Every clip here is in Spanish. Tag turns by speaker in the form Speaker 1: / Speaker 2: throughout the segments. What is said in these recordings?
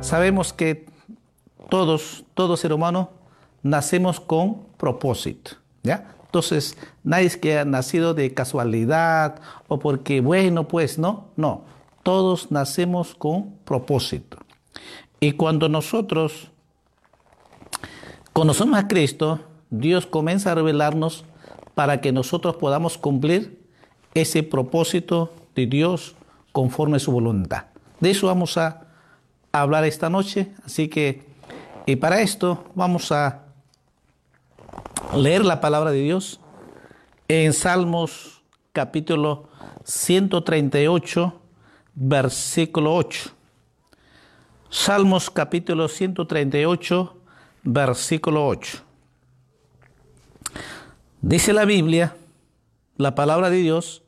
Speaker 1: Sabemos que todos, todo ser humano, nacemos con propósito, ¿ya? Entonces, nadie es que ha nacido de casualidad o porque, bueno, pues no, no. Todos nacemos con propósito. Y cuando nosotros conocemos a Cristo, Dios comienza a revelarnos para que nosotros podamos cumplir ese propósito de Dios conforme a su voluntad. De eso vamos a hablar esta noche, así que y para esto vamos a leer la palabra de Dios en Salmos capítulo 138, versículo 8. Salmos capítulo 138, versículo 8. Dice la Biblia, la palabra de Dios,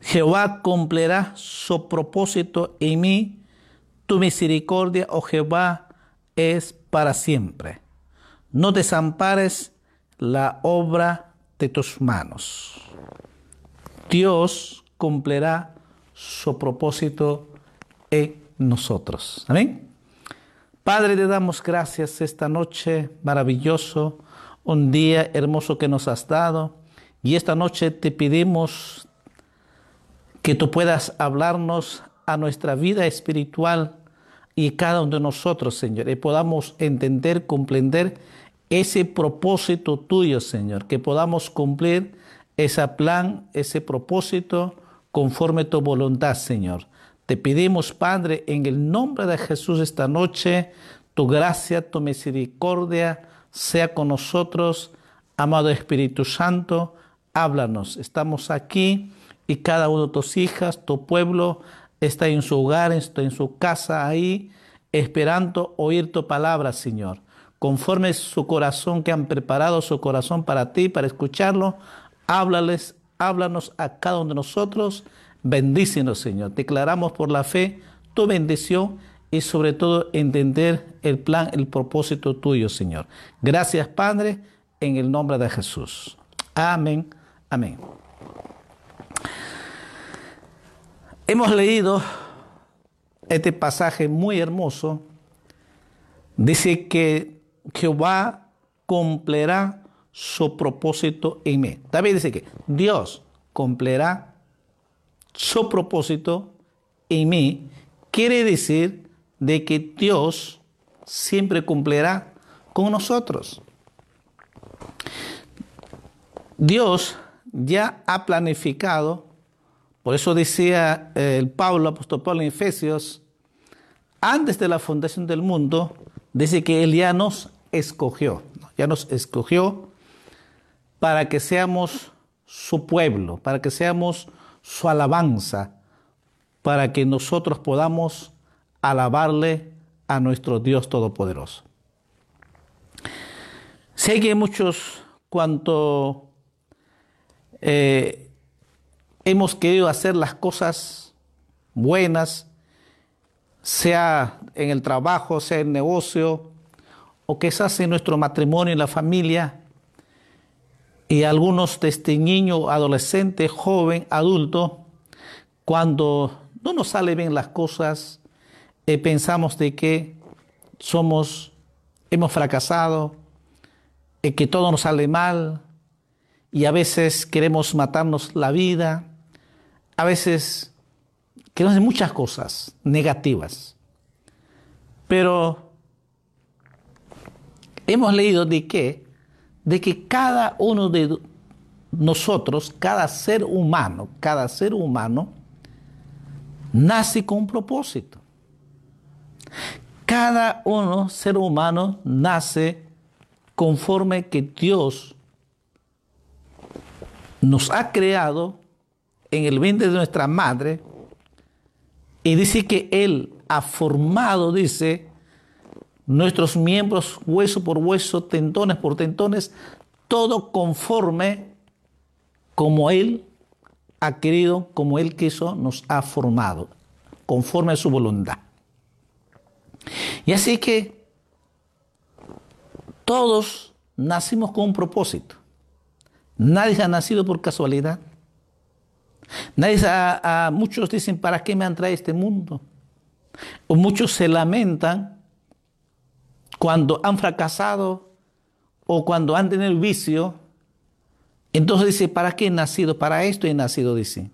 Speaker 1: Jehová cumplirá su propósito en mí, tu misericordia, oh Jehová, es para siempre. No desampares la obra de tus manos. Dios cumplirá su propósito en nosotros. Amén. Padre, te damos gracias esta noche maravilloso, un día hermoso que nos has dado. Y esta noche te pedimos que tú puedas hablarnos a nuestra vida espiritual y cada uno de nosotros, Señor, y podamos entender, comprender ese propósito tuyo, Señor, que podamos cumplir ese plan, ese propósito conforme tu voluntad, Señor. Te pedimos, Padre, en el nombre de Jesús esta noche, tu gracia, tu misericordia sea con nosotros. Amado Espíritu Santo, háblanos. Estamos aquí y cada uno de tus hijas, tu pueblo, está en su hogar, está en su casa ahí, esperando oír tu palabra, Señor. Conforme su corazón que han preparado su corazón para ti, para escucharlo, háblales, háblanos a cada uno de nosotros. Bendícenos, Señor. Declaramos por la fe tu bendición y sobre todo entender el plan, el propósito tuyo, Señor. Gracias, Padre, en el nombre de Jesús. Amén. Amén. Hemos leído este pasaje muy hermoso. Dice que Jehová cumplirá su propósito en mí. David dice que Dios cumplirá su propósito en mí. Quiere decir de que Dios siempre cumplirá con nosotros. Dios ya ha planificado por eso decía eh, el Pablo, apóstol Pablo en Efesios, antes de la fundación del mundo, dice que Él ya nos escogió, ya nos escogió para que seamos su pueblo, para que seamos su alabanza, para que nosotros podamos alabarle a nuestro Dios Todopoderoso. Sé que muchos, cuanto eh, hemos querido hacer las cosas buenas, sea en el trabajo, sea en el negocio, o quizás en nuestro matrimonio, en la familia, y algunos de este niño, adolescente, joven, adulto, cuando no nos salen bien las cosas, eh, pensamos de que somos, hemos fracasado, y que todo nos sale mal, y a veces queremos matarnos la vida, a veces queremos hacer muchas cosas negativas, pero hemos leído de que, de que cada uno de nosotros, cada ser humano, cada ser humano, nace con un propósito. Cada uno, ser humano, nace conforme que Dios nos ha creado en el vientre de nuestra madre y dice que Él ha formado, dice, nuestros miembros hueso por hueso, tentones por tentones, todo conforme como Él ha querido, como Él quiso, nos ha formado, conforme a su voluntad. Y así que todos nacimos con un propósito. Nadie ha nacido por casualidad. Nadie, a, muchos dicen, ¿para qué me han traído este mundo? Muchos se lamentan cuando han fracasado o cuando han tenido vicio. Entonces dice, ¿para qué he nacido? Para esto he nacido, dice.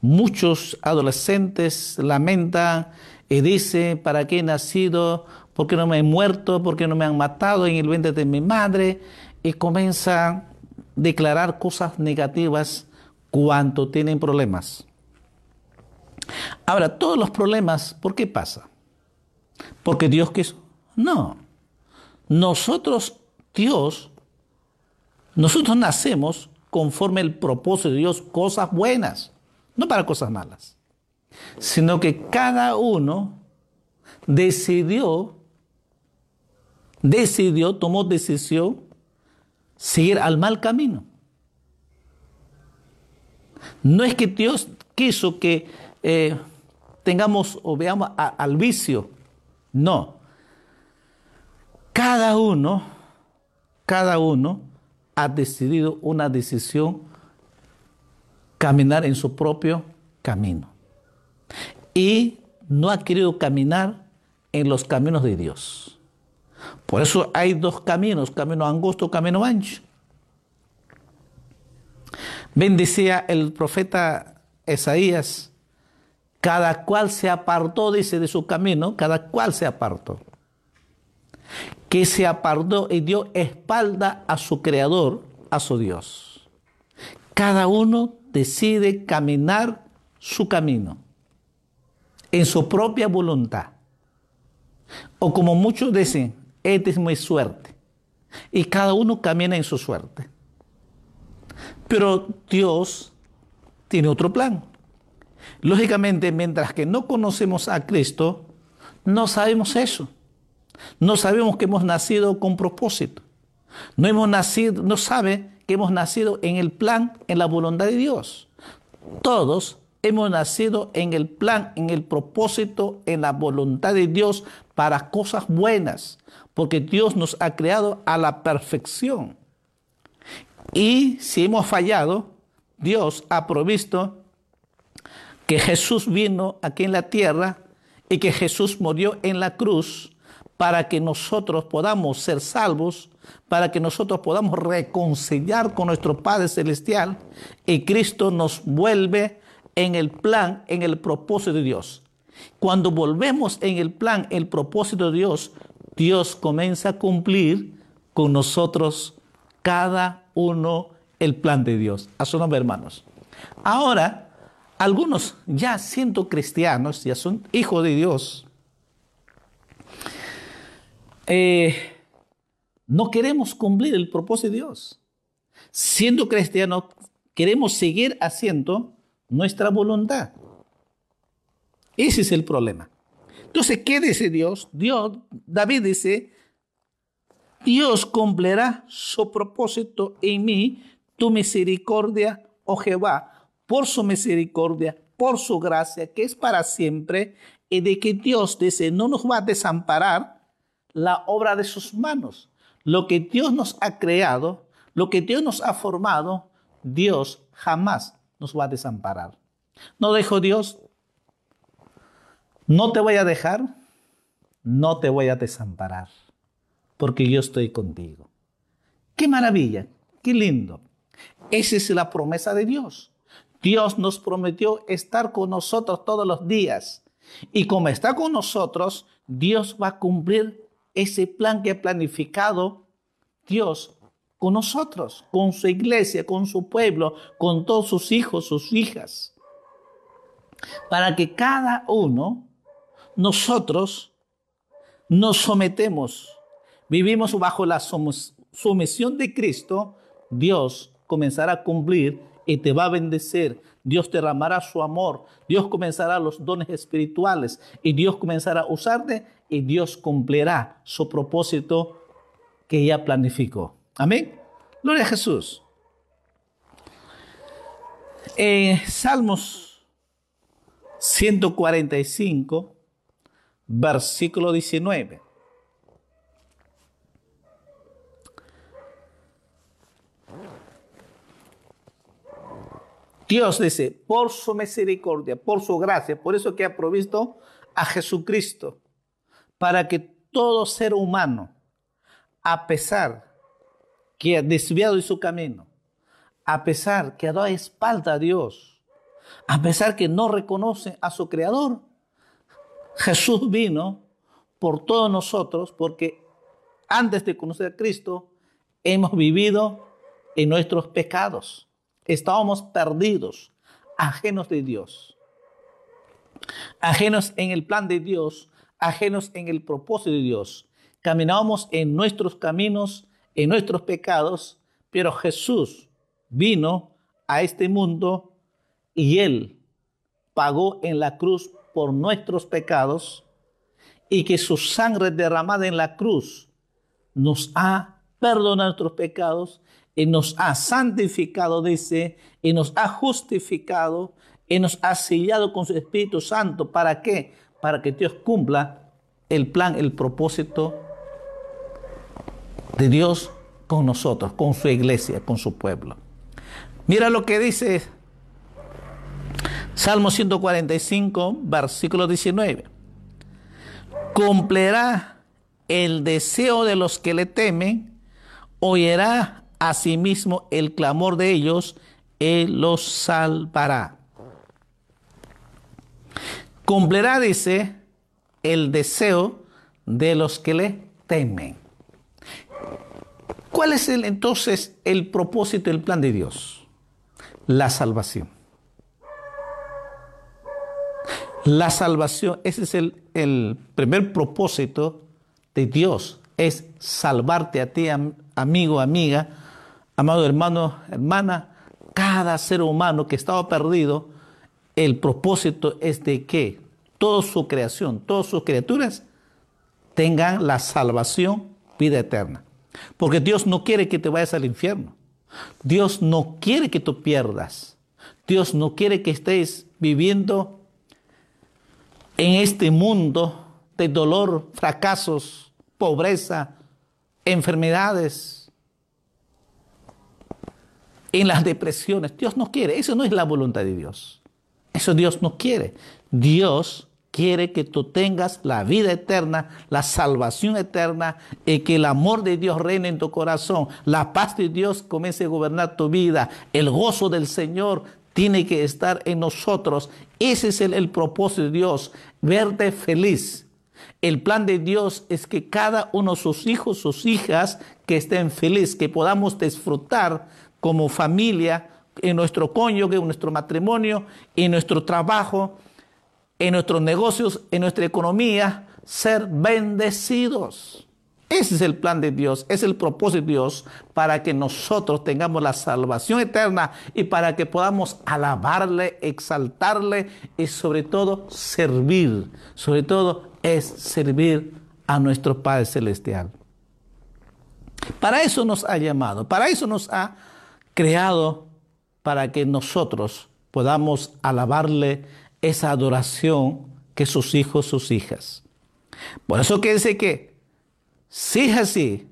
Speaker 1: Muchos adolescentes lamentan y dicen, ¿para qué he nacido? ¿Por qué no me he muerto? ¿Por qué no me han matado en el vientre de mi madre? Y comienzan a declarar cosas negativas cuando tienen problemas. Ahora, todos los problemas, ¿por qué pasa? ¿Porque Dios quiso? No. Nosotros, Dios, nosotros nacemos conforme el propósito de Dios, cosas buenas, no para cosas malas, sino que cada uno decidió, decidió, tomó decisión, seguir al mal camino. No es que Dios quiso que eh, tengamos o veamos al vicio. No. Cada uno, cada uno ha decidido una decisión caminar en su propio camino. Y no ha querido caminar en los caminos de Dios. Por eso hay dos caminos, camino angosto, camino ancho. Bendecía el profeta Esaías cada cual se apartó, dice, de su camino, cada cual se apartó. Que se apartó y dio espalda a su creador, a su Dios. Cada uno decide caminar su camino en su propia voluntad. O como muchos dicen, esta es mi suerte. Y cada uno camina en su suerte. Pero Dios tiene otro plan. Lógicamente, mientras que no conocemos a Cristo, no sabemos eso. No sabemos que hemos nacido con propósito. No hemos nacido, no sabe que hemos nacido en el plan, en la voluntad de Dios. Todos hemos nacido en el plan, en el propósito, en la voluntad de Dios para cosas buenas, porque Dios nos ha creado a la perfección. Y si hemos fallado, Dios ha provisto que Jesús vino aquí en la tierra y que Jesús murió en la cruz para que nosotros podamos ser salvos, para que nosotros podamos reconciliar con nuestro Padre Celestial y Cristo nos vuelve en el plan, en el propósito de Dios. Cuando volvemos en el plan, el propósito de Dios, Dios comienza a cumplir con nosotros cada uno el plan de Dios. A su nombre, hermanos. Ahora, algunos ya siendo cristianos, ya son hijos de Dios, eh, no queremos cumplir el propósito de Dios. Siendo cristianos, queremos seguir haciendo nuestra voluntad. Ese es el problema. Entonces, ¿qué dice Dios? Dios, David dice, Dios cumplirá su propósito en mí, tu misericordia, oh Jehová, por su misericordia, por su gracia, que es para siempre, y de que Dios dice, no nos va a desamparar la obra de sus manos. Lo que Dios nos ha creado, lo que Dios nos ha formado, Dios jamás nos va a desamparar. No dejo Dios, no te voy a dejar, no te voy a desamparar, porque yo estoy contigo. Qué maravilla, qué lindo. Esa es la promesa de Dios. Dios nos prometió estar con nosotros todos los días. Y como está con nosotros, Dios va a cumplir ese plan que ha planificado Dios con nosotros, con su iglesia, con su pueblo, con todos sus hijos, sus hijas. Para que cada uno, nosotros, nos sometemos, vivimos bajo la sumisión de Cristo, Dios comenzará a cumplir y te va a bendecir. Dios derramará su amor. Dios comenzará los dones espirituales y Dios comenzará a usarte y Dios cumplirá su propósito que ya planificó. Amén. Gloria a Jesús. En Salmos 145, versículo 19. Dios dice, por su misericordia, por su gracia, por eso que ha provisto a Jesucristo para que todo ser humano, a pesar que ha desviado de su camino, a pesar que ha dado espalda a Dios, a pesar que no reconoce a su Creador, Jesús vino por todos nosotros porque antes de conocer a Cristo hemos vivido en nuestros pecados. Estábamos perdidos, ajenos de Dios. Ajenos en el plan de Dios, ajenos en el propósito de Dios. Caminábamos en nuestros caminos, en nuestros pecados, pero Jesús vino a este mundo y Él pagó en la cruz por nuestros pecados y que su sangre derramada en la cruz nos ha perdonado nuestros pecados y nos ha santificado, dice, y nos ha justificado y nos ha sellado con su Espíritu Santo. ¿Para qué? Para que Dios cumpla el plan, el propósito de Dios con nosotros, con su iglesia, con su pueblo. Mira lo que dice Salmo 145, versículo 19. Cumplirá el deseo de los que le temen, oirá asimismo el clamor de ellos, Él los salvará. Cumplirá, dice, el deseo de los que le temen. ¿Cuál es entonces el propósito, el plan de Dios? La salvación. La salvación, ese es el, el primer propósito de Dios, es salvarte a ti, amigo, amiga, amado hermano, hermana, cada ser humano que estaba perdido, el propósito es de que toda su creación, todas sus criaturas tengan la salvación, vida eterna. Porque Dios no quiere que te vayas al infierno. Dios no quiere que tú pierdas. Dios no quiere que estés viviendo en este mundo de dolor, fracasos, pobreza, enfermedades, en las depresiones. Dios no quiere. Eso no es la voluntad de Dios. Eso Dios no quiere. Dios quiere que tú tengas la vida eterna, la salvación eterna y que el amor de Dios reine en tu corazón, la paz de Dios comience a gobernar tu vida, el gozo del Señor tiene que estar en nosotros. Ese es el, propósito de Dios, verte feliz. El plan de Dios es que cada uno de sus hijos, sus hijas, que estén felices, que podamos disfrutar como familia, en nuestro cónyuge, en nuestro matrimonio, en nuestro trabajo, en nuestros negocios, en nuestra economía, ser bendecidos. Ese es el plan de Dios, es el propósito de Dios para que nosotros tengamos la salvación eterna y para que podamos alabarle, exaltarle y sobre todo servir. Sobre todo es servir a nuestro Padre Celestial. Para eso nos ha llamado, para eso nos ha creado para que nosotros podamos alabarle esa adoración que sus hijos, sus hijas. Por eso que dice que, si es así,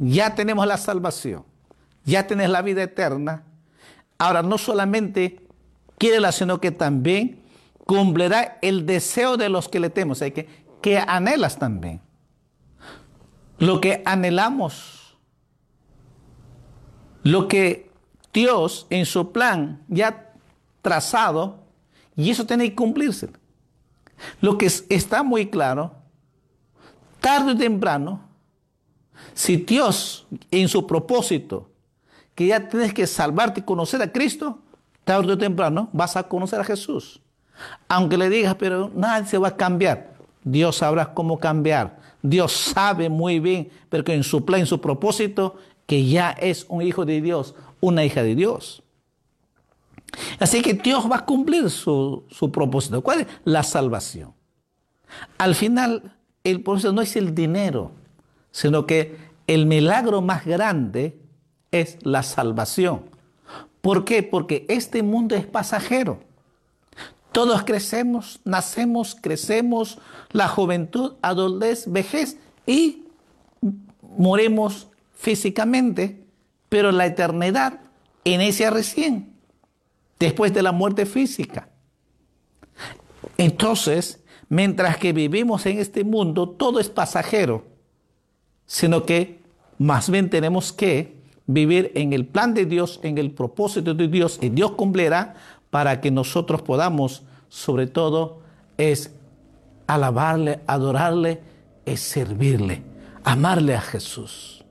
Speaker 1: ya tenemos la salvación, ya tienes la vida eterna, ahora no solamente quiere sino que también cumplirá el deseo de los que le temen, o sea, que, que anhelas también. Lo que anhelamos, lo que Dios en su plan ya trazado, y eso tiene que cumplirse. Lo que está muy claro, tarde o temprano, si Dios en su propósito, que ya tienes que salvarte y conocer a Cristo, tarde o temprano vas a conocer a Jesús. Aunque le digas, pero nadie se va a cambiar. Dios sabrá cómo cambiar. Dios sabe muy bien, pero que en su plan, en su propósito, que ya es un hijo de Dios, una hija de Dios. Así que Dios va a cumplir su, propósito. ¿Cuál es? La salvación. Al final, el propósito no es el dinero, sino que el milagro más grande es la salvación. ¿Por qué? Porque este mundo es pasajero. Todos crecemos, nacemos, crecemos, la juventud, adultez, vejez y morimos físicamente, pero la eternidad inicia recién, después de la muerte física. Entonces, mientras que vivimos en este mundo, todo es pasajero, sino que más bien tenemos que vivir en el plan de Dios, en el propósito de Dios, y Dios cumplirá para que nosotros podamos, sobre todo, es alabarle, adorarle, es servirle, amarle a Jesús.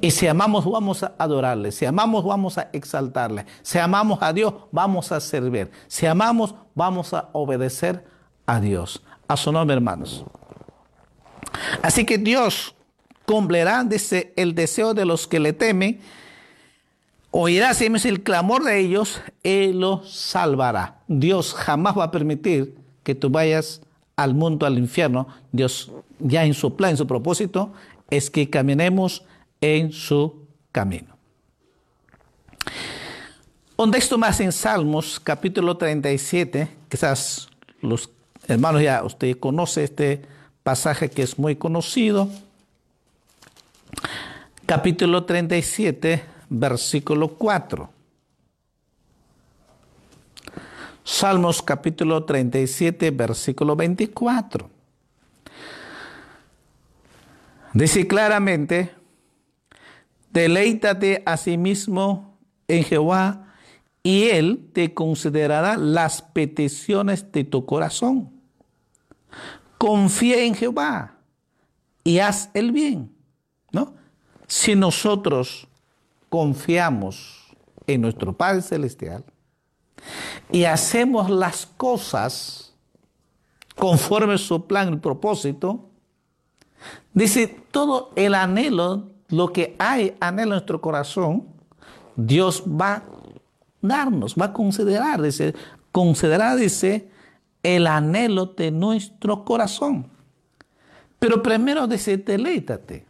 Speaker 1: Y si amamos, vamos a adorarle. Si amamos, vamos a exaltarle. Si amamos a Dios, vamos a servir. Si amamos, vamos a obedecer a Dios. A su nombre, hermanos. Así que Dios cumplirá, el deseo de los que le temen. Oirá es el clamor de ellos y los salvará. Dios jamás va a permitir que tú vayas al mundo, al infierno. Dios ya en su plan, en su propósito, es que caminemos en su camino. Un texto más en Salmos, capítulo 37, quizás los hermanos ya usted conoce este pasaje que es muy conocido. Capítulo 37, versículo 4. Salmos capítulo 37, versículo 24. Dice claramente, Deleítate a sí mismo en Jehová y Él te considerará las peticiones de tu corazón. Confía en Jehová y haz el bien. ¿no? Si nosotros confiamos en nuestro Padre Celestial y hacemos las cosas conforme su plan y propósito, dice todo el anhelo lo que hay en nuestro corazón, Dios va a darnos, va a considerar, dice, considerar, dice, el anhelo de nuestro corazón. Pero primero dice, deleítate.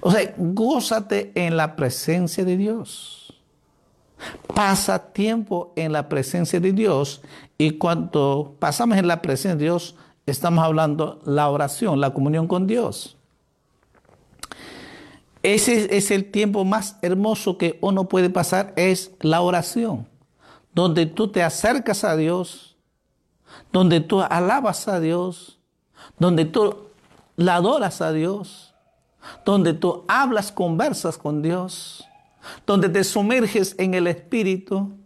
Speaker 1: O sea, gózate en la presencia de Dios. Pasa tiempo en la presencia de Dios y cuando pasamos en la presencia de Dios, estamos hablando la oración, la comunión con Dios. Ese es el tiempo más hermoso que uno puede pasar, es la oración, donde tú te acercas a Dios, donde tú alabas a Dios, donde tú la adoras a Dios, donde tú hablas, conversas con Dios, donde te sumerges en el Espíritu,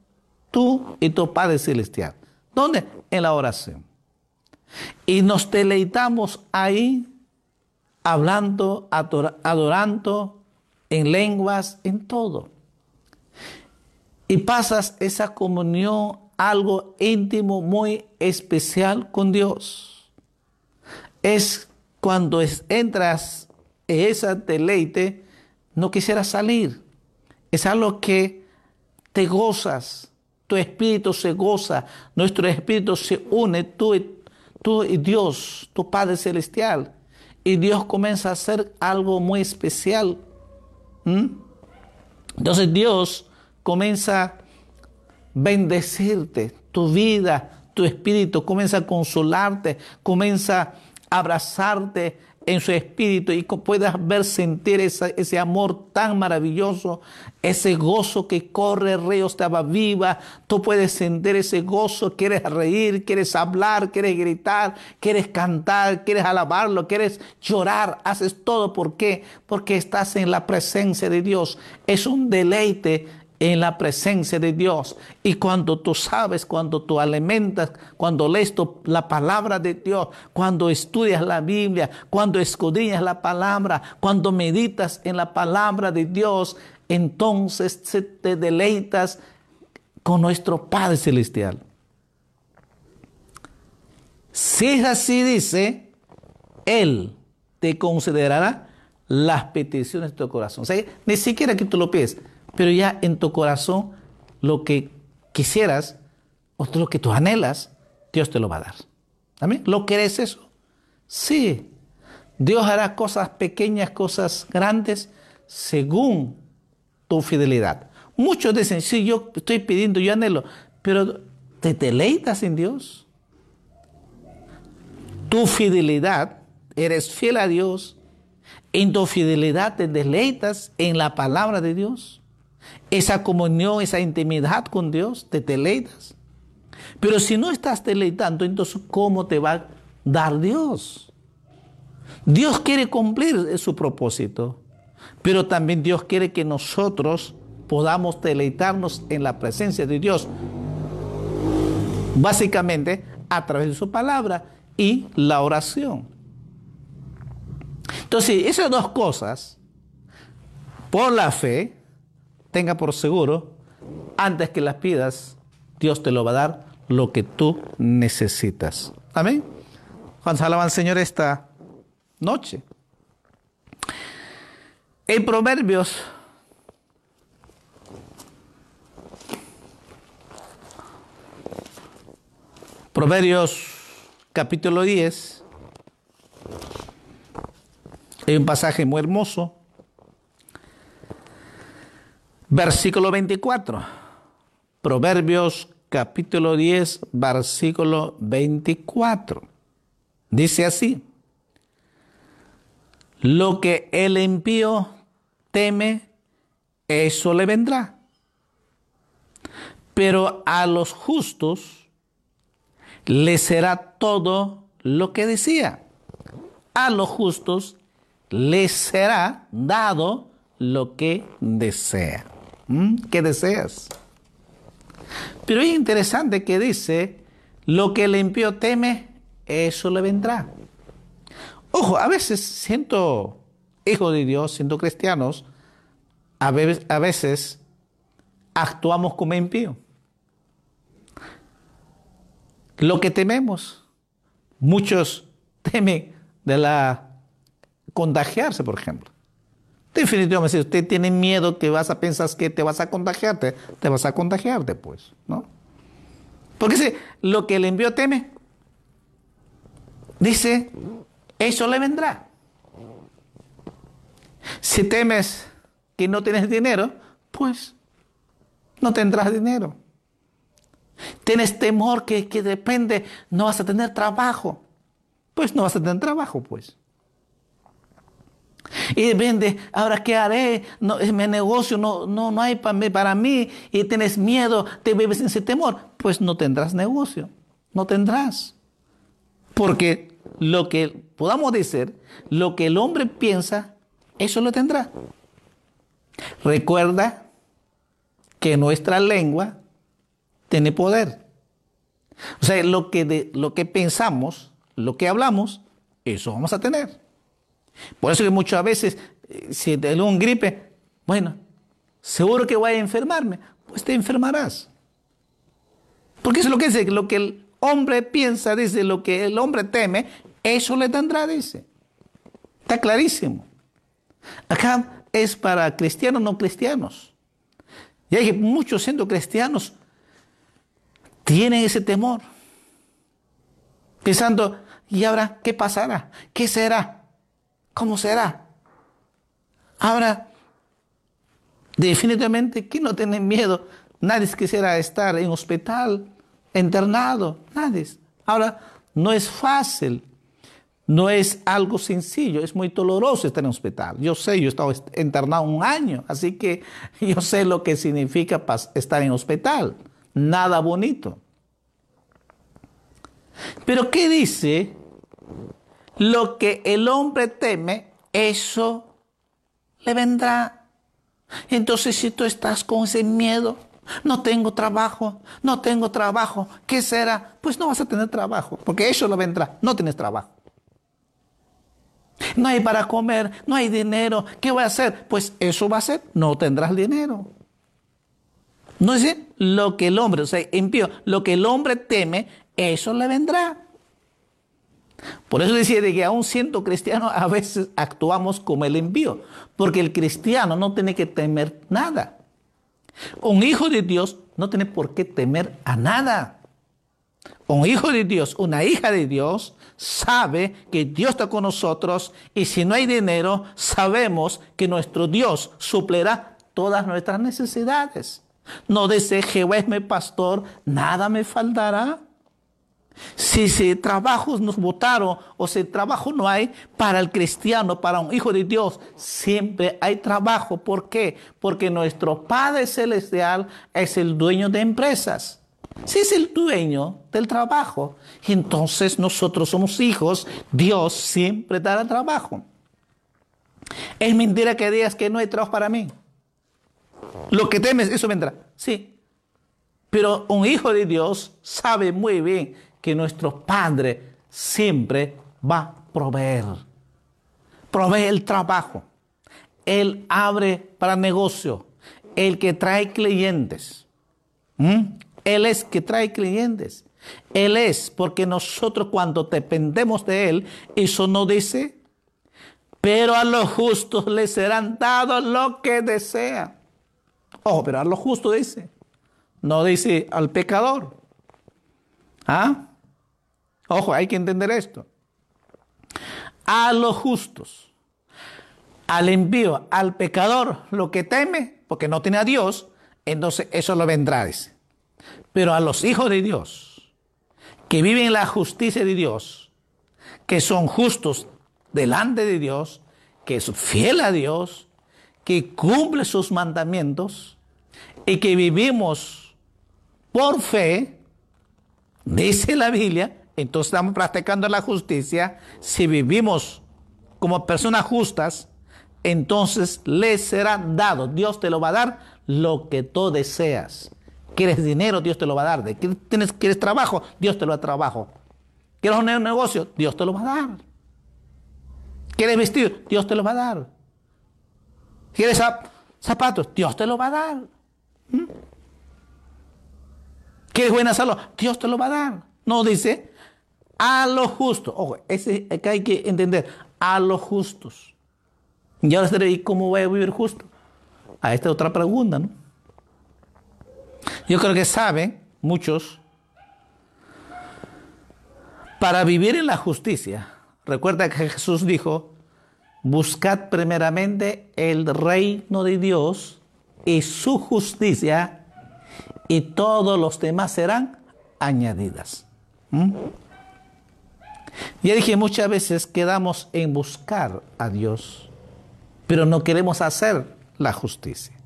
Speaker 1: tú y tu Padre Celestial. ¿Dónde? En la oración. Y nos deleitamos ahí hablando, adorando en lenguas, en todo. Y pasas esa comunión, algo íntimo, muy especial con Dios. Es cuando entras en esa deleite, no quisieras salir. Es algo que te gozas, tu espíritu se goza, nuestro espíritu se une, tú y, tú y Dios, tu Padre Celestial y Dios comienza a hacer algo muy especial. Entonces Dios comienza a bendecirte, tu vida, tu espíritu, comienza a consolarte, comienza a abrazarte, en su espíritu y puedas ver, sentir ese amor tan maravilloso, ese gozo que corre de agua viva. Tú puedes sentir ese gozo, quieres reír, quieres hablar, quieres gritar, quieres cantar, quieres alabarlo, quieres llorar, haces todo. ¿Por qué? Porque estás en la presencia de Dios. Es un deleite en la presencia de Dios. Y cuando tú sabes, cuando tú alimentas, cuando lees la palabra de Dios, cuando estudias la Biblia, cuando escudriñas la palabra, cuando meditas en la palabra de Dios, entonces te deleitas con nuestro Padre Celestial. Si es así, dice, Él te considerará las peticiones de tu corazón. Ni siquiera que tú lo pides pero ya en tu corazón lo que quisieras o lo que tú anhelas, Dios te lo va a dar. ¿También? ¿Lo querés eso? Sí. Dios hará cosas pequeñas, cosas grandes, según tu fidelidad. Muchos dicen, sí, yo estoy pidiendo, yo anhelo, pero ¿te deleitas en Dios? Tu fidelidad, eres fiel a Dios, en tu fidelidad te deleitas en la palabra de Dios esa comunión, esa intimidad con Dios, te deleitas. Pero si no estás deleitando, entonces ¿cómo te va dar Dios. Dios quiere cumplir su propósito, pero también Dios quiere que nosotros podamos deleitarnos en la presencia de Dios, básicamente a través de su palabra y la oración. Entonces, esas dos cosas, por la fe, tenga por seguro, antes que las pidas, Dios te lo va a dar lo que tú necesitas. Amén. Juan alaban Señor esta noche. En Proverbios Proverbios capítulo 10 hay un pasaje muy hermoso. Versículo 24. Proverbios capítulo 10, versículo 24. Dice así. Lo que el impío teme, eso le vendrá. Pero a los justos le será todo lo que decía. A los justos les será dado lo que desea. ¿Mm? ¿Qué deseas? Pero es interesante que dice, lo que el impío teme, eso le vendrá. Ojo, a veces siento hijo de Dios, siendo cristianos, a veces, a veces actuamos como impío. Lo que tememos, muchos temen de la contagiarse, por ejemplo. Definitivamente, si usted tiene miedo que vas a pensar que te vas a contagiarte, te vas a contagiarte, pues, ¿no? Porque si lo que el envío teme, dice, eso le vendrá. Si temes que no tienes dinero, pues no tendrás dinero. Tienes temor que, que depende, no vas a tener trabajo. Pues no vas a tener trabajo, pues. Y vende, ahora qué haré, no, mi negocio no, no, no hay para mí, para mí y tienes miedo, te vives en ese temor, pues no tendrás negocio, no tendrás. Porque lo que podamos decir, lo que el hombre piensa, eso lo tendrá. Recuerda que nuestra lengua tiene poder. O sea, lo que, de, lo que pensamos, lo que hablamos, eso vamos a tener. Por eso que muchas veces, eh, si te da un gripe, bueno, seguro que voy a enfermarme, pues te enfermarás. Porque eso es lo que dice, lo que el hombre piensa, dice, lo que el hombre teme, eso le tendrá, dice. Está clarísimo. Acá es para cristianos, no cristianos. Y hay muchos siendo cristianos tienen ese temor. Pensando, ¿y ahora qué pasará? ¿Qué será? ¿Cómo será? Ahora, definitivamente, ¿quién no tiene miedo? Nadie quisiera estar en hospital, internado, nadie. Ahora, no es fácil, no es algo sencillo, es muy doloroso estar en hospital. Yo sé, yo he estado internado un año, así que yo sé lo que significa estar en hospital. Nada bonito. Pero ¿qué dice lo que el hombre teme, eso le vendrá. Entonces si tú estás con ese miedo, no tengo trabajo, no tengo trabajo, ¿qué será? Pues no vas a tener trabajo, porque eso le vendrá, no tienes trabajo. No hay para comer, no hay dinero, ¿qué voy a hacer? Pues eso va a ser, no tendrás dinero. No dice lo que el hombre, o sea, impío, lo que el hombre teme, eso le vendrá. Por eso decía de que aún siendo cristiano a veces actuamos como el envío, porque el cristiano no tiene que temer nada. Un hijo de Dios no tiene por qué temer a nada. Un hijo de Dios, una hija de Dios, sabe que Dios está con nosotros y si no hay dinero, sabemos que nuestro Dios suplirá todas nuestras necesidades. No dice Jehová es mi pastor, nada me faltará. Si, si trabajos nos votaron o si trabajo no hay, para el cristiano, para un hijo de Dios, siempre hay trabajo. ¿Por qué? Porque nuestro Padre Celestial es el dueño de empresas. Si es el dueño del trabajo, entonces nosotros somos hijos, Dios siempre dará trabajo. Es mentira que digas que no hay trabajo para mí. Lo que temes, eso vendrá. Sí. Pero un hijo de Dios sabe muy bien que nuestro Padre siempre va a proveer. Provee el trabajo. Él abre para negocio. El que trae clientes. ¿Mm? Él es que trae clientes. Él es, porque nosotros cuando dependemos de Él, eso no dice, pero a los justos les serán dados lo que desean. Ojo, pero a los justos dice, no dice al pecador. ¿Ah? Ojo, hay que entender esto. A los justos, al envío, al pecador, lo que teme, porque no tiene a Dios, entonces eso lo vendrá. Pero a los hijos de Dios, que viven la justicia de Dios, que son justos delante de Dios, que es fiel a Dios, que cumple sus mandamientos y que vivimos por fe, dice la Biblia, entonces estamos practicando la justicia. Si vivimos como personas justas, entonces les será dado, Dios te lo va a dar lo que tú deseas. ¿Quieres dinero? Dios te lo va a dar. ¿Quieres, ¿Quieres trabajo? Dios te lo da trabajo. ¿Quieres un negocio? Dios te lo va a dar. ¿Quieres vestir? Dios te lo va a dar. ¿Quieres zapatos? Dios te lo va a dar. ¿Mm? ¿Quieres buena salud? Dios te lo va a dar. No dice a los justos. Ojo, ese que hay que entender. A los justos. Y ahora ¿y cómo voy a vivir justo? A esta otra pregunta, ¿no? Yo creo que saben muchos, para vivir en la justicia, recuerda que Jesús dijo, buscad primeramente el reino de Dios y su justicia y todos los demás serán añadidas. ¿Mm? Ya dije muchas veces quedamos en buscar a Dios, pero no queremos hacer la justicia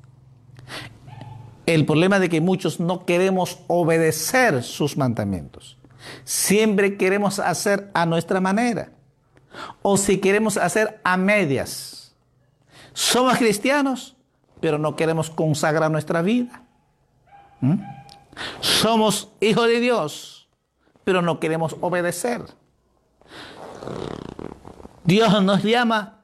Speaker 1: el problema de que muchos no queremos obedecer sus mandamientos. Siempre queremos hacer a nuestra manera. O si queremos hacer a medias. Somos cristianos, pero no queremos consagrar nuestra vida. ¿Mm? Somos hijos de Dios, pero no queremos obedecer. Dios nos llama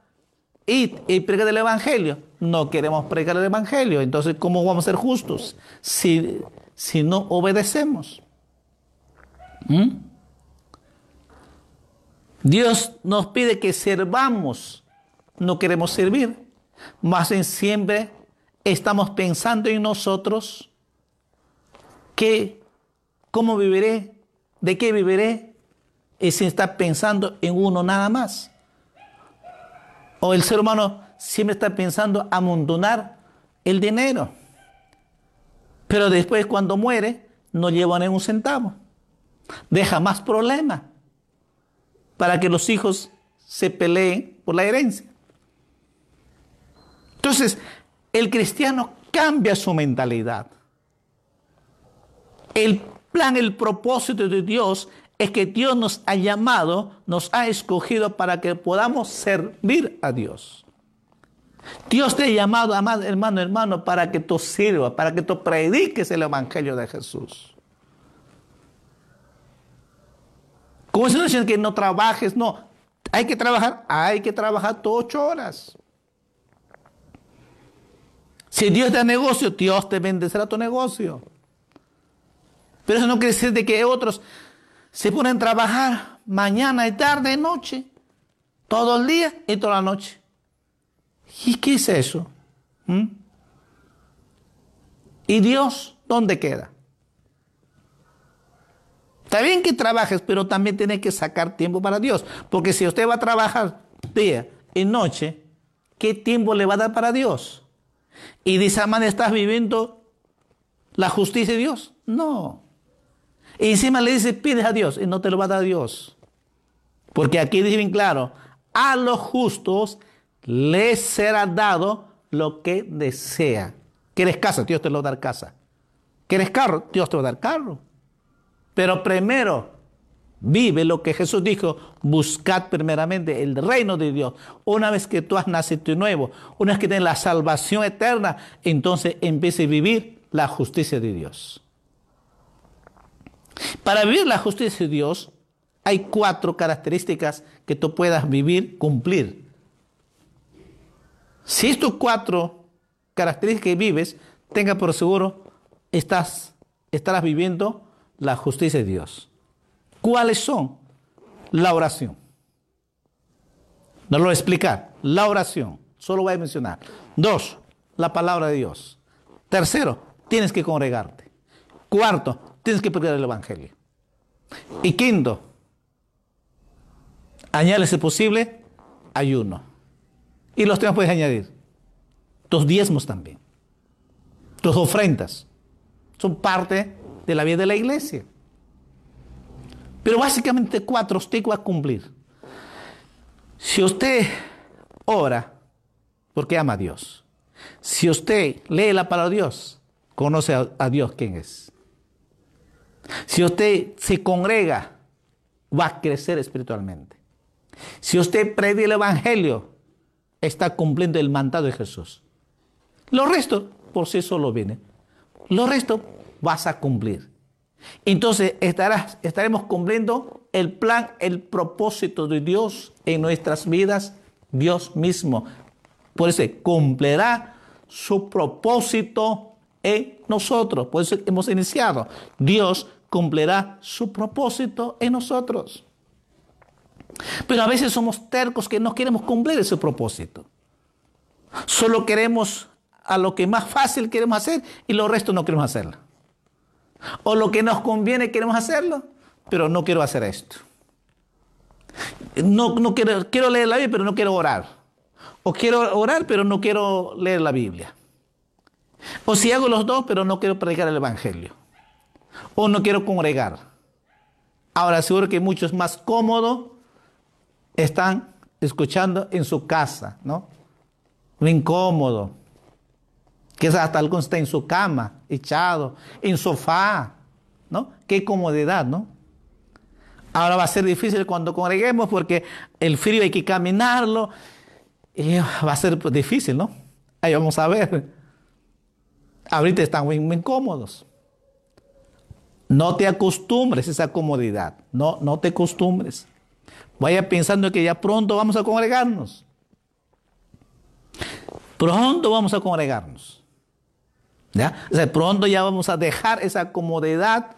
Speaker 1: y, y predicar el Evangelio. No queremos predicar el Evangelio. Entonces, ¿cómo vamos a ser justos si, si no obedecemos? ¿Mm? Dios nos pide que servamos. No queremos servir. Más en siempre estamos pensando en nosotros que cómo viviré, de qué viviré, sin estar pensando en uno nada más. O el ser humano siempre está pensando amontonar el dinero. Pero después cuando muere no lleva ni un centavo. Deja más problemas para que los hijos se peleen por la herencia. Entonces, el cristiano cambia su mentalidad. El plan, el propósito de Dios es que Dios nos ha llamado, nos ha escogido para que podamos servir a Dios. Dios te ha llamado, amado hermano, hermano, para que tú sirvas, para que tú prediques el Evangelio de Jesús. Como si no dicen que no trabajes, no. Hay que trabajar, hay que trabajar ocho horas. Si Dios da negocio, Dios te bendecirá tu negocio. Pero eso no quiere decir de que otros se ponen a trabajar mañana y tarde y noche, todo el día y toda la noche. ¿Y qué es eso? ¿Mm? ¿Y Dios dónde queda? Está bien que trabajes, pero también tiene que sacar tiempo para Dios. Porque si usted va a trabajar día y noche, ¿qué tiempo le va a dar para Dios? Y de esa manera estás viviendo la justicia de Dios. No. Y encima le dice, pides a Dios y no te lo va a dar Dios. Porque aquí dice bien claro, a los justos les será dado lo que desea. ¿Quieres casa? Dios te lo va a dar casa. ¿Quieres carro? Dios te va a dar carro. Pero primero, vive lo que Jesús dijo, buscad primeramente el reino de Dios. Una vez que tú has nacido nuevo, una vez que tienes la salvación eterna, entonces empiece a vivir la justicia de Dios. Para vivir la justicia de Dios, hay cuatro características que tú puedas vivir, cumplir. Si estos cuatro características que vives, tenga por seguro, estás, estarás viviendo la justicia de Dios. ¿Cuáles son? La oración. No lo voy a explicar. La oración. Solo voy a mencionar. Dos, la palabra de Dios. Tercero, tienes que congregarte. Cuarto, tienes que predicar el Evangelio. Y quinto, añade si posible ayuno. Y los temas puedes añadir. Tus diezmos también. Tus ofrendas. Son parte de la vida de la iglesia. Pero básicamente cuatro usted va a cumplir. Si usted ora porque ama a Dios. Si usted lee la palabra de Dios, conoce a, Dios quién es. Si usted se congrega, va a crecer espiritualmente. Si usted predica el Evangelio, está cumpliendo el mandato de Jesús. Lo resto por sí solo viene. Lo resto vas a cumplir. Entonces estarás, estaremos cumpliendo el plan, el propósito de Dios en nuestras vidas, Dios mismo. Por eso cumplirá su propósito en nosotros. Por eso hemos iniciado. Dios cumplirá su propósito en nosotros. Pero a veces somos tercos que no queremos cumplir ese propósito. Solo queremos a lo que más fácil queremos hacer y lo resto no queremos hacerlo. O lo que nos conviene queremos hacerlo, pero no quiero hacer esto. No, no quiero, quiero leer la Biblia, pero no quiero orar. O quiero orar, pero no quiero leer la Biblia. O si hago los dos, pero no quiero predicar el Evangelio. O no quiero congregar. Ahora seguro que muchos más cómodos están escuchando en su casa, ¿no? Lo incómodo. Quizás hasta algunos está en su cama, echado, en sofá, ¿no? Qué comodidad, ¿no? Ahora va a ser difícil cuando congreguemos porque el frío hay que caminarlo y va a ser difícil, ¿no? Ahí vamos a ver. Ahorita están muy, incómodos. No te acostumbres a esa comodidad. No, no te acostumbres. Vaya pensando que ya pronto vamos a congregarnos. Pronto vamos a congregarnos. ¿Ya? O sea, pronto ya vamos a dejar esa comodidad,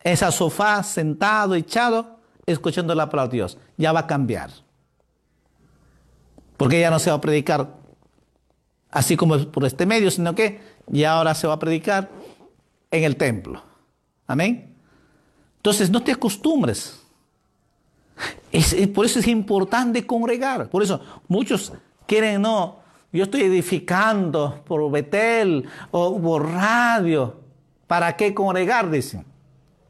Speaker 1: esa sofá sentado, echado, escuchando la palabra de Dios. Ya va a cambiar. Porque ya no se va a predicar así como por este medio, sino que ya ahora se va a predicar en el templo. Amén. Entonces no te acostumbres. por eso es importante congregar. Por eso muchos quieren, no, yo estoy edificando por Betel o por radio. ¿Para qué congregar? Dicen.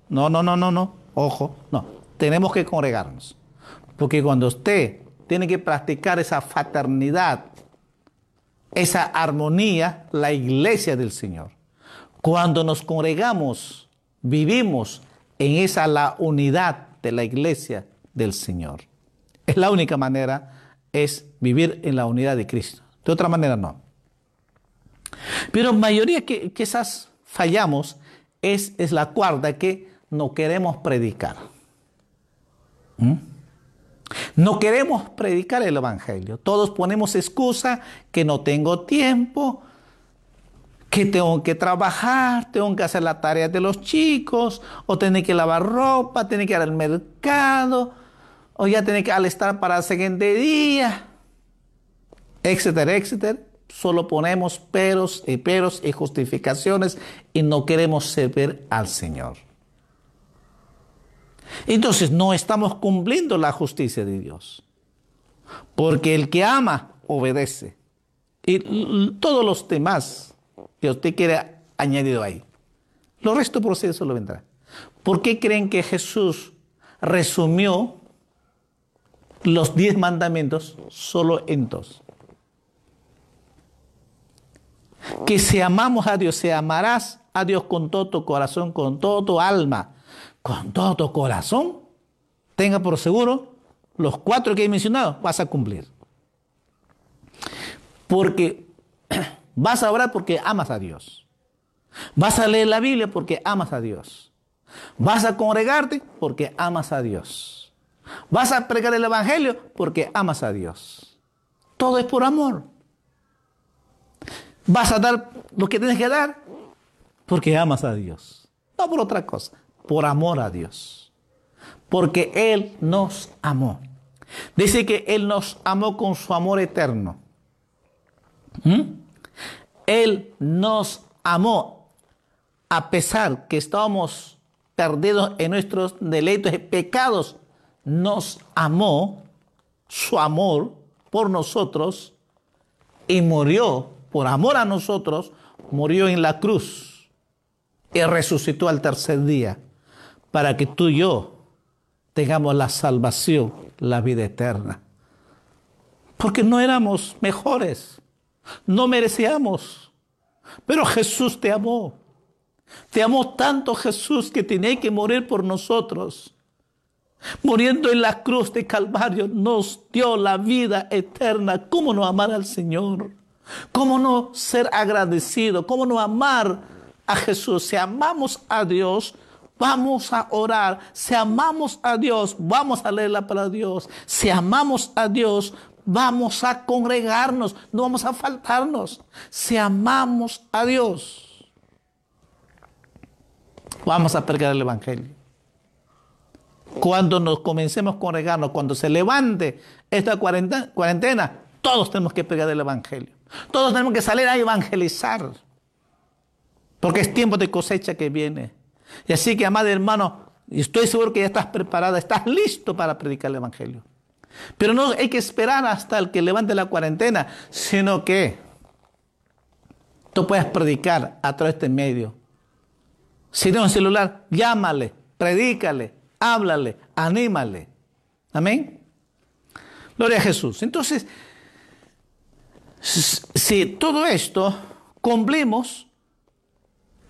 Speaker 1: No, no, no, no, no. Ojo, no. Tenemos que congregarnos. Porque cuando usted tiene que practicar esa fraternidad, esa armonía, la iglesia del Señor. Cuando nos congregamos, vivimos en esa la unidad de la iglesia del Señor. Es la única manera, es vivir en la unidad de Cristo. De otra manera no. Pero mayoría que quizás fallamos es, es la cuarta que no queremos predicar. ¿Mm? No queremos predicar el Evangelio. Todos ponemos excusa que no tengo tiempo, que tengo que trabajar, tengo que hacer la tarea de los chicos, o tener que lavar ropa, tener que ir al mercado, o ya tener que alistar para el siguiente día, etcétera, etcétera. Solo ponemos peros y peros y justificaciones y no queremos servir al Señor. Entonces no estamos cumpliendo la justicia de Dios. Porque el que ama, obedece. Y todos los demás que usted quiere añadido ahí. Lo resto sí lo vendrá. ¿Por qué creen que Jesús resumió los diez mandamientos solo en dos? Que si amamos a Dios, si amarás a Dios con todo tu corazón, con todo tu alma, con todo tu corazón, tenga por seguro los cuatro que he mencionado, vas a cumplir. Porque vas a orar porque amas a Dios. Vas a leer la Biblia porque amas a Dios. Vas a congregarte porque amas a Dios. Vas a pregar el Evangelio porque amas a Dios. Todo es por amor. Vas a dar lo que tienes que dar porque amas a Dios. No por otra cosa, por amor a Dios. Porque Él nos amó. Dice que Él nos amó con su amor eterno. ¿Mm? Él nos amó a pesar que estábamos perdidos en nuestros deleitos y pecados. Nos amó su amor por nosotros y murió por amor a nosotros, murió en la cruz y resucitó al tercer día para que tú y yo tengamos la salvación, la vida eterna. Porque no éramos mejores, no merecíamos, pero Jesús te amó. Te amó tanto Jesús que tenía que morir por nosotros. Muriendo en la cruz de Calvario nos dio la vida eterna. ¿Cómo no amar al Señor? ¿Cómo no ser agradecido? ¿Cómo no amar a Jesús? Si amamos a Dios, vamos a orar. Si amamos a Dios, vamos a leer la palabra de Dios. Si amamos a Dios, vamos a congregarnos, no vamos a faltarnos. Si amamos a Dios, vamos a predicar el Evangelio. Cuando nos comencemos a congregarnos, cuando se levante esta cuarentena, todos tenemos que pegar el Evangelio. Todos tenemos que salir a evangelizar. Porque es tiempo de cosecha que viene. Y así que, amado hermano, estoy seguro que ya estás preparada, estás listo para predicar el Evangelio. Pero no hay que esperar hasta el que levante la cuarentena, sino que tú puedes predicar a través de este medio. Si tienes un celular, llámale, predícale, háblale, anímale. Amén. Gloria a Jesús. Entonces, si todo esto cumplimos,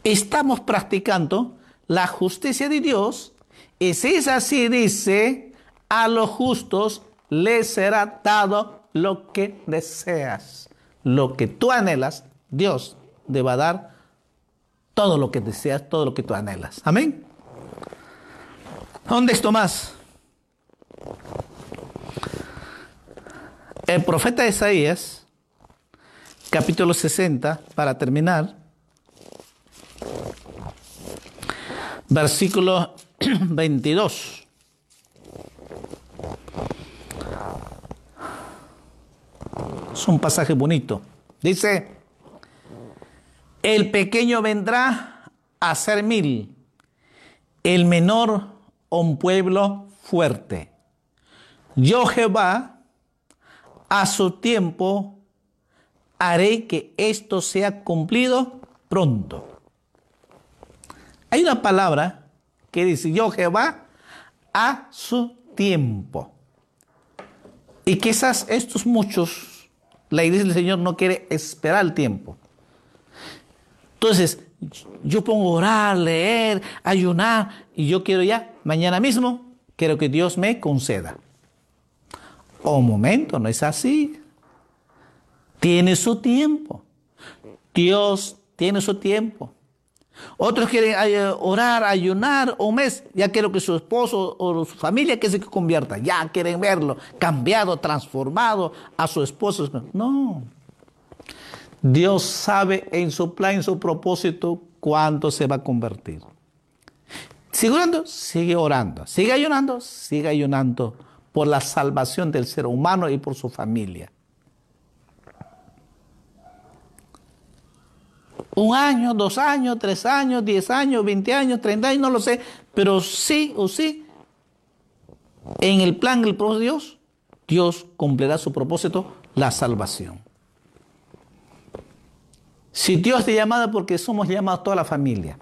Speaker 1: estamos practicando la justicia de Dios, y si es así, dice, a los justos les será dado lo que deseas. Lo que tú anhelas, Dios te va a dar todo lo que deseas, todo lo que tú anhelas. Amén. ¿Dónde es Tomás? El profeta Isaías, capítulo 60, para terminar, versículo 22. Es un pasaje bonito. Dice, el pequeño vendrá a ser mil, el menor un pueblo fuerte. Yo Jehová, a su tiempo, haré que esto sea cumplido pronto. Hay una palabra que dice, yo Jehová, a su tiempo. Y quizás estos muchos, la iglesia del Señor no quiere esperar el tiempo. Entonces, yo pongo orar, leer, ayunar, y yo quiero ya, mañana mismo, quiero que Dios me conceda. Oh, un momento, no es así. Tiene su tiempo. Dios tiene su tiempo. Otros quieren eh, orar, ayunar un mes. Ya quiero que su esposo o su familia que se convierta. Ya quieren verlo cambiado, transformado a su esposo. No. Dios sabe en su plan, en su propósito, cuánto se va a convertir. Sigue orando, sigue orando. Sigue ayunando, sigue ayunando por la salvación del ser humano y por su familia. Un año, dos años, tres años, diez años, veinte años, treinta años, no lo sé, pero sí o sí, en el plan del propio Dios, Dios cumplirá su propósito, la salvación. Si Dios te llama porque somos llamados toda la familia.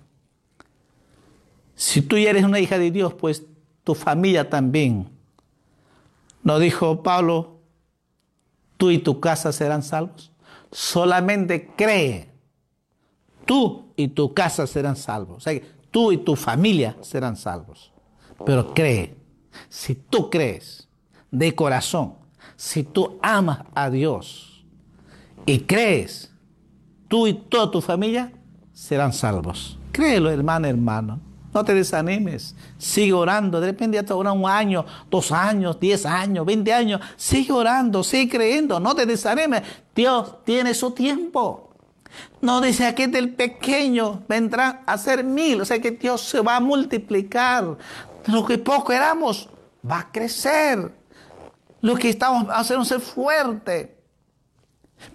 Speaker 1: Si tú ya eres una hija de Dios, pues tu familia también. ¿No dijo Pablo, tú y tu casa serán salvos? Solamente cree tú y tu casa serán salvos. O sea, tú y tu familia serán salvos. Pero cree, si tú crees de corazón, si tú amas a Dios y crees, tú y toda tu familia serán salvos. Créelo, hermano, hermano. No te desanimes. Sigue orando. De repente hasta ahora un año, dos años, diez años, veinte años. Sigue orando, sigue creyendo. No te desanimes. Dios tiene su tiempo. No dice aquí del pequeño vendrá a ser mil. O sea que Dios se va a multiplicar. Lo que poco éramos va a crecer. Lo que estamos haciendo ser fuerte.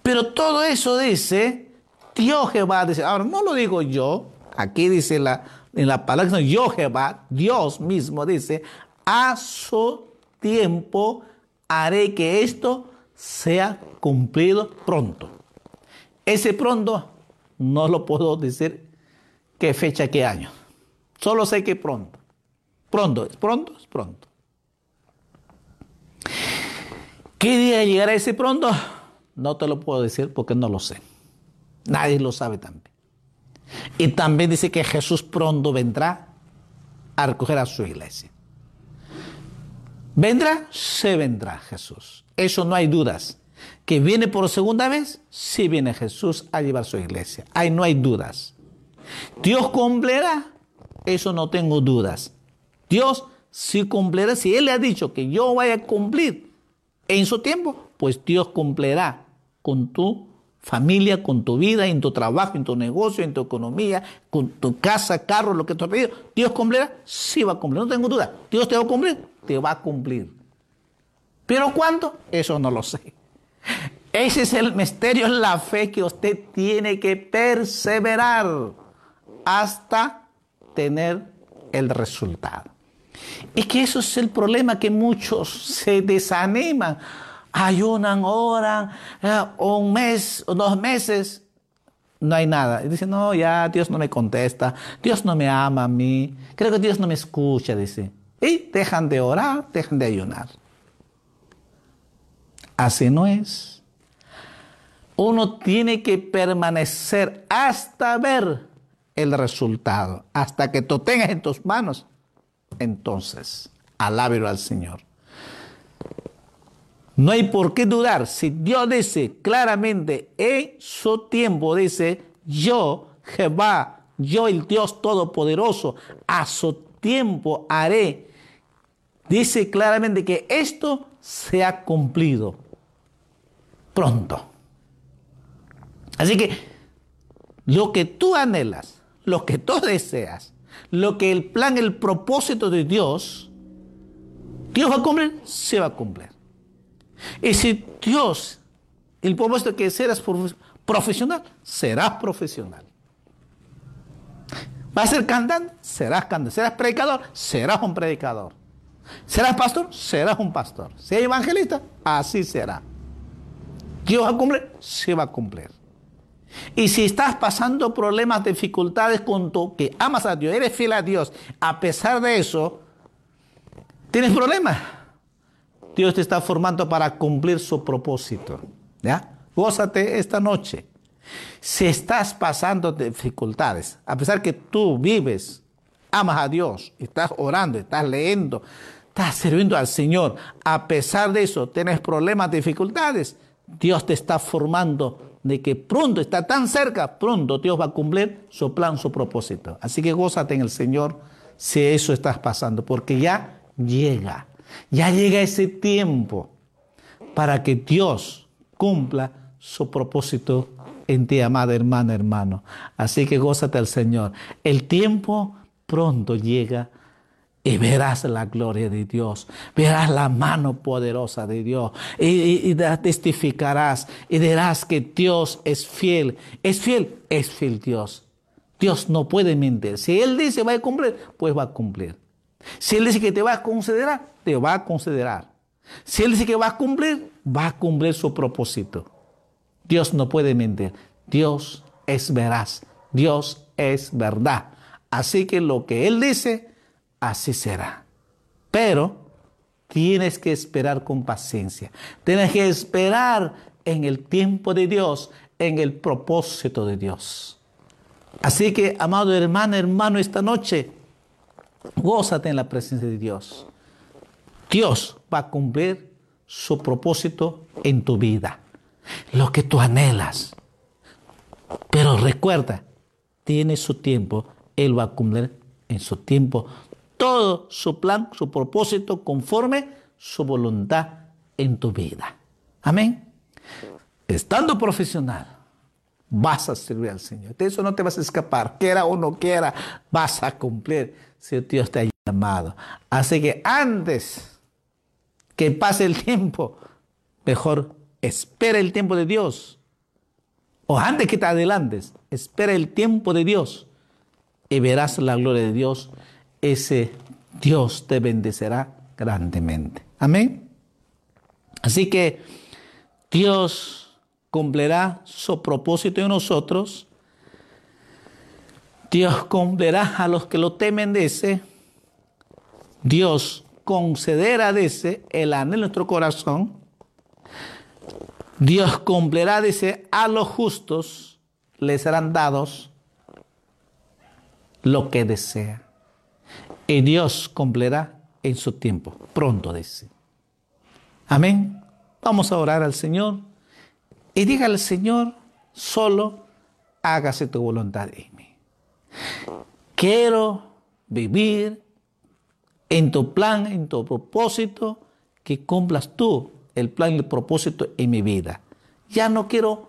Speaker 1: Pero todo eso dice Dios Jehová. Dice, ahora no lo digo yo. Aquí dice la, en la palabra yo Jehová, Dios mismo dice, a su tiempo haré que esto sea cumplido pronto. Ese pronto no lo puedo decir qué fecha, qué año. Solo sé que pronto. Pronto, es pronto, es pronto. ¿Qué día llegará ese pronto? No te lo puedo decir porque no lo sé. Nadie lo sabe también. Y también dice que Jesús pronto vendrá a recoger a su iglesia. ¿Vendrá? Se vendrá Jesús. Eso no hay dudas. ¿Que viene por segunda vez? Sí viene Jesús a llevar su iglesia. Ahí no hay dudas. ¿Dios cumplirá? Eso no tengo dudas. Dios sí cumplirá. Si Él le ha dicho que yo vaya a cumplir en su tiempo, pues Dios cumplirá con tu familia, con tu vida, en tu trabajo, en tu negocio, en tu economía, con tu casa, carro, lo que tú has pedido. ¿Dios cumplirá? Sí va a cumplir, no tengo duda. ¿Dios te va a cumplir? Te va a cumplir. ¿Pero cuánto? Eso no lo sé. Ese es el misterio la fe que usted tiene que perseverar hasta tener el resultado. Y que eso es el problema que muchos se desaniman ayunan, oran, eh, un mes o dos meses, no hay nada. Y dice, no, ya Dios no me contesta, Dios no me ama a mí, creo que Dios no me escucha, dice. Y dejan de orar, dejan de ayunar. Así no es. Uno tiene que permanecer hasta ver el resultado, hasta que tú tengas en tus manos. Entonces, alábelo al Señor. No hay por qué dudar. Si Dios dice claramente en su tiempo, dice, yo, Jehová, yo el Dios Todopoderoso, a su tiempo haré. Dice claramente que esto se ha cumplido pronto. Así que lo que tú anhelas, lo que tú deseas, lo que el plan, el propósito de Dios, Dios va a cumplir, se va a cumplir. Y si Dios, el propósito que serás profesional, serás profesional. ¿Vas a ser cantante? Serás cantante. ¿Serás predicador? Serás un predicador. ¿Serás pastor? Serás un pastor. ¿Serás evangelista? Así será. ¿Dios va a cumplir? Sí va a cumplir. Y si estás pasando problemas, dificultades con tu que amas a Dios, eres fiel a Dios, a pesar de eso, tienes problemas Dios te está formando para cumplir su propósito. ¿Ya? Gózate esta noche. Si estás pasando dificultades, a pesar que tú vives, amas a Dios, estás orando, estás leyendo, estás sirviendo al Señor, a pesar de eso tienes problemas, dificultades, Dios te está formando de que pronto está tan cerca, pronto Dios va a cumplir su plan, su propósito. Así que gózate en el Señor si eso estás pasando, porque ya llega. Ya llega ese tiempo para que Dios cumpla su propósito en ti, amada hermana, hermano. Así que gózate al Señor. El tiempo pronto llega y verás la gloria de Dios, verás la mano poderosa de Dios y, testificarás y dirás que Dios es fiel. Es fiel, es fiel Dios. Dios no puede mentir. Si Él dice va a cumplir, pues va a cumplir. Si Él dice que te va a considerar, te va a considerar. Si Él dice que va a cumplir, va a cumplir su propósito. Dios no puede mentir. Dios es veraz. Dios es verdad. Así que lo que Él dice, así será. Pero tienes que esperar con paciencia. Tienes que esperar en el tiempo de Dios, en el propósito de Dios. Así que, amado hermano, hermano, esta noche, gózate en la presencia de Dios. Dios va a cumplir su propósito en tu vida, lo que tú anhelas. Pero recuerda, tiene su tiempo, Él va a cumplir en su tiempo todo su plan, su propósito conforme su voluntad en tu vida. Amén. Estando profesional, vas a servir al Señor. De eso no te vas a escapar, quiera o no quiera, vas a cumplir si Dios te ha llamado. Así que antes que pase el tiempo, mejor espera el tiempo de Dios. O antes que te adelantes, espera el tiempo de Dios y verás la gloria de Dios. Ese Dios te bendecerá grandemente. Amén. Así que Dios cumplirá su propósito en nosotros. Dios cumplirá a los que lo temen de ese. Dios concederá de ese el anhelo de nuestro corazón. Dios cumplirá de ese a los justos les serán dados lo que desea. Y Dios cumplirá en su tiempo, pronto dice. Amén. Vamos a orar al Señor y diga al Señor, solo hágase tu voluntad en mí. Quiero vivir en tu plan, en tu propósito, que cumplas tú el plan y el propósito en mi vida. Ya no quiero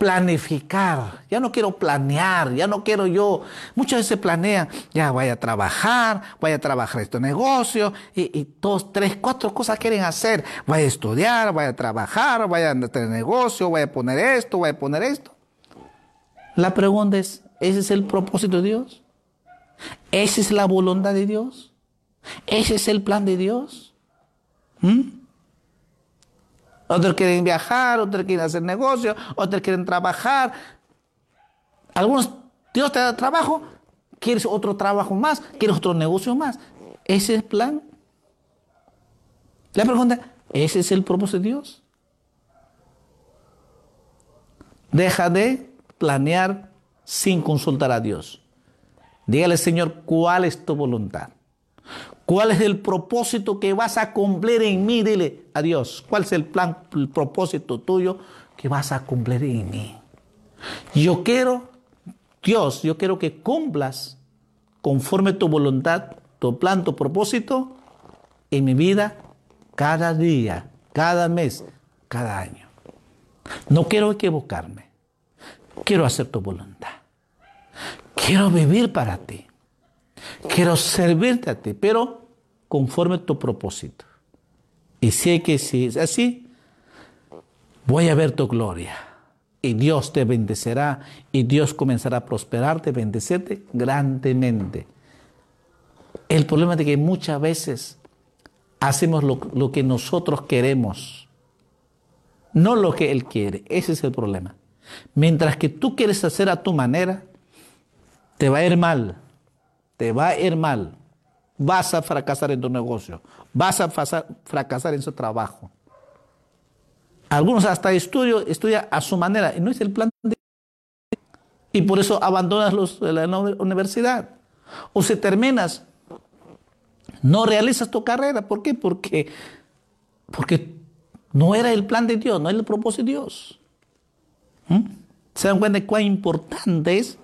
Speaker 1: planificar, ya no quiero planear, ya no quiero yo, muchas veces planea, ya voy a trabajar, voy a trabajar este negocio, y, dos, tres, cuatro cosas quieren hacer, voy a estudiar, voy a trabajar, voy a tener negocio, voy a poner esto, voy a poner esto. La pregunta es, ¿ese es el propósito de Dios? ¿Esa es la voluntad de Dios? ¿Ese es el plan de Dios? ¿Mm? Otros quieren viajar, otros quieren hacer negocio, otros quieren trabajar. Algunos, Dios te da trabajo, quieres otro trabajo más, quieres otro negocio más. ¿Ese es el plan? La pregunta, ¿ese es el propósito de Dios? Deja de planear sin consultar a Dios. Dígale, Señor, ¿cuál es tu voluntad? ¿Cuál es el propósito que vas a cumplir en mí? Dile a Dios, ¿cuál es el plan, el propósito tuyo que vas a cumplir en mí? Yo quiero, Dios, yo quiero que cumplas conforme tu voluntad, tu plan, tu propósito en mi vida cada día, cada mes, cada año. No quiero equivocarme. Quiero hacer tu voluntad. Quiero vivir para ti. Quiero servirte a ti, pero conforme a tu propósito. Y sé que si es así, voy a ver tu gloria. Y Dios te bendecerá y Dios comenzará a prosperarte, bendecerte grandemente. El problema es que muchas veces hacemos lo, lo que nosotros queremos, no lo que Él quiere. Ese es el problema. Mientras que tú quieres hacer a tu manera, te va a ir mal te va a ir mal. Vas a fracasar en tu negocio. Vas a fracasar en su trabajo. Algunos hasta estudio, estudia a su manera. Y no es el plan de... Y por eso abandonas los, la universidad. O si terminas, no realizas tu carrera. ¿Por qué? Porque, porque no era el plan de Dios, no era el propósito de Dios. ¿Mm? ¿Se dan cuenta de cuán importante es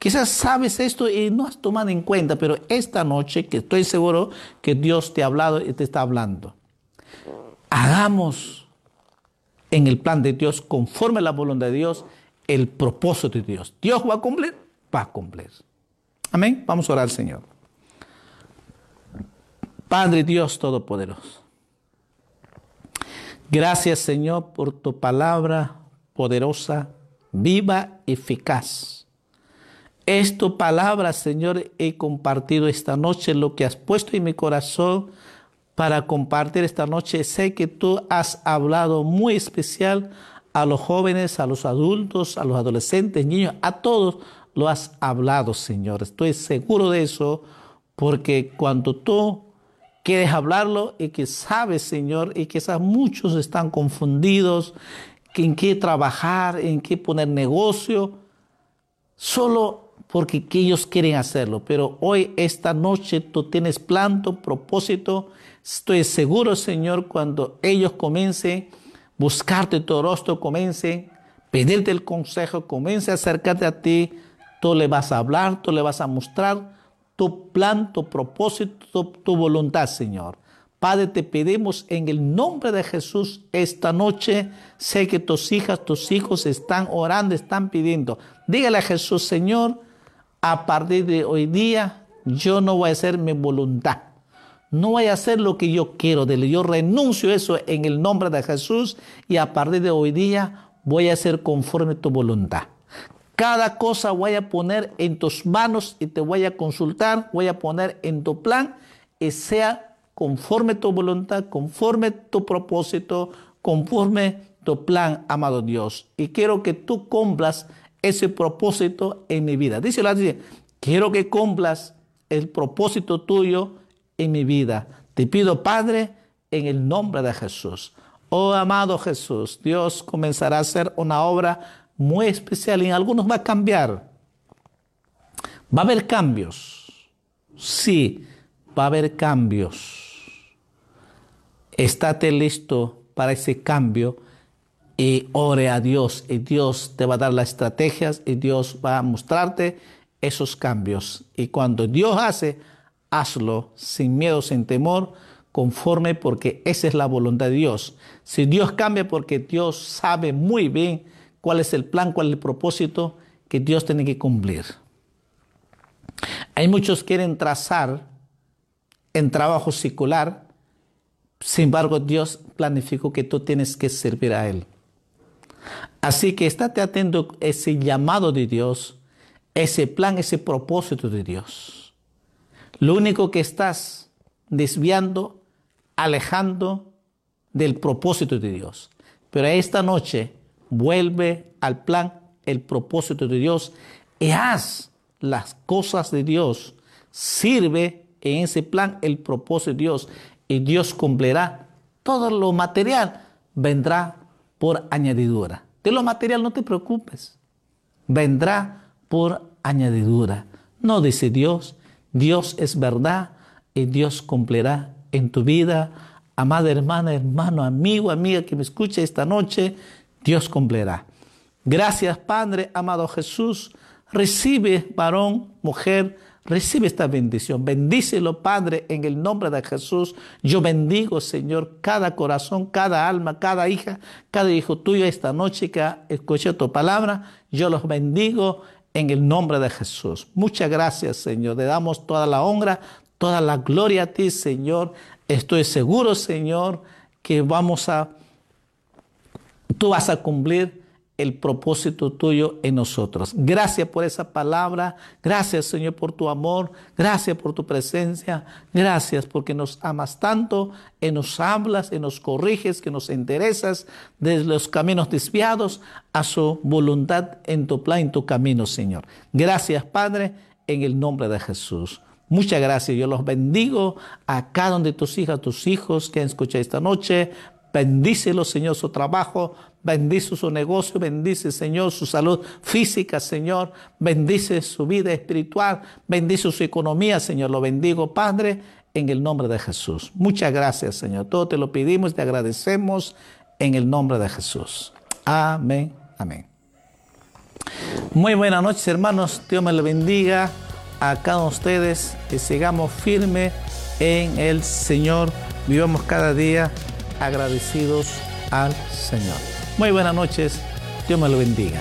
Speaker 1: Quizás sabes esto y no has tomado en cuenta, pero esta noche, que estoy seguro que Dios te ha hablado y te está hablando, hagamos en el plan de Dios, conforme a la voluntad de Dios, el propósito de Dios. Dios va a cumplir, va a cumplir. Amén. Vamos a orar Señor. Padre Dios Todopoderoso. Gracias Señor por tu palabra poderosa, viva, eficaz es tu palabra, Señor, he compartido esta noche lo que has puesto en mi corazón para compartir esta noche. Sé que tú has hablado muy especial a los jóvenes, a los adultos, a los adolescentes, niños, a todos lo has hablado, Señor. Estoy seguro de eso, porque cuando tú quieres hablarlo y que sabes, Señor, y quizás muchos están confundidos en qué trabajar, en qué poner negocio, solo porque ellos quieren hacerlo. Pero hoy, esta noche, tú tienes plan, tu propósito. Estoy seguro, Señor, cuando ellos comiencen buscarte tu rostro, comiencen pedirte el consejo, comiencen a acercarte a ti, tú le vas a hablar, tú le vas a mostrar tu plan, tu propósito, tu voluntad, Señor. Padre, te pedimos en el nombre de Jesús esta noche. Sé que tus hijas, tus hijos están orando, están pidiendo. Dígale a Jesús, Señor, a partir de hoy día yo no voy a hacer mi voluntad. No voy a hacer lo que yo quiero de. Yo renuncio eso en el nombre de Jesús y a partir de hoy día voy a hacer conforme tu voluntad. Cada cosa voy a poner en tus manos y te voy a consultar, voy a poner en tu plan y sea conforme tu voluntad, conforme tu propósito, conforme tu plan, amado Dios. Y quiero que tú cumplas ese propósito en mi vida. Dice la dice, quiero que cumplas el propósito tuyo en mi vida. Te pido, Padre, en el nombre de Jesús. Oh amado Jesús, Dios comenzará a hacer una obra muy especial y en algunos va a cambiar. Va a haber cambios. Sí, va a haber cambios estate listo para ese cambio y ore a Dios y Dios te va a dar las estrategias y Dios va a mostrarte esos cambios. Y cuando Dios hace, hazlo sin miedo, sin temor, conforme porque esa es la voluntad de Dios. Si Dios cambia porque Dios sabe muy bien cuál es el plan, cuál es el propósito que Dios tiene que cumplir. Hay muchos que quieren trazar en trabajo secular sin embargo, Dios planificó que tú tienes que servir a Él. Así que estate atento a ese llamado de Dios, ese plan, ese propósito de Dios. Lo único que estás desviando, alejando del propósito de Dios. Pero esta noche vuelve al plan, el propósito de Dios y haz las cosas de Dios. Sirve en ese plan el propósito de Dios y Dios cumplirá. Todo lo material vendrá por añadidura. De lo material no te preocupes. Vendrá por añadidura. No dice Dios. Dios es verdad y Dios cumplirá en tu vida. Amada hermana, hermano, amigo, amiga que me escucha esta noche, Dios cumplirá. Gracias, Padre, amado Jesús. Recibe, varón, mujer, Recibe esta bendición. Bendícelo, Padre, en el nombre de Jesús. Yo bendigo, Señor, cada corazón, cada alma, cada hija, cada hijo tuyo esta noche que ha escuchado tu palabra. Yo los bendigo en el nombre de Jesús. Muchas gracias, Señor. Le damos toda la honra, toda la gloria a ti, Señor. Estoy seguro, Señor, que vamos a, tú vas a cumplir el propósito tuyo en nosotros. Gracias por esa palabra. Gracias, Señor, por tu amor. Gracias por tu presencia. Gracias porque nos amas tanto y nos hablas y nos corriges, que nos interesas de los caminos desviados a su voluntad en tu plan, en tu camino, Señor. Gracias, Padre, en el nombre de Jesús. Muchas gracias. Yo los bendigo a cada uno de tus hijas, tus hijos que han escuchado esta noche. Bendícelo, Señor, su trabajo. Bendice su negocio, bendice, Señor, su salud física, Señor. Bendice su vida espiritual, bendice su economía, Señor. Lo bendigo, Padre, en el nombre de Jesús. Muchas gracias, Señor. Todo te lo pedimos, te agradecemos en el nombre de Jesús. Amén, amén. Muy buenas noches, hermanos. Dios me lo bendiga a cada uno de ustedes y sigamos firmes en el Señor. Vivamos cada día agradecidos al Señor. Muy buenas noches, Dios me lo bendiga.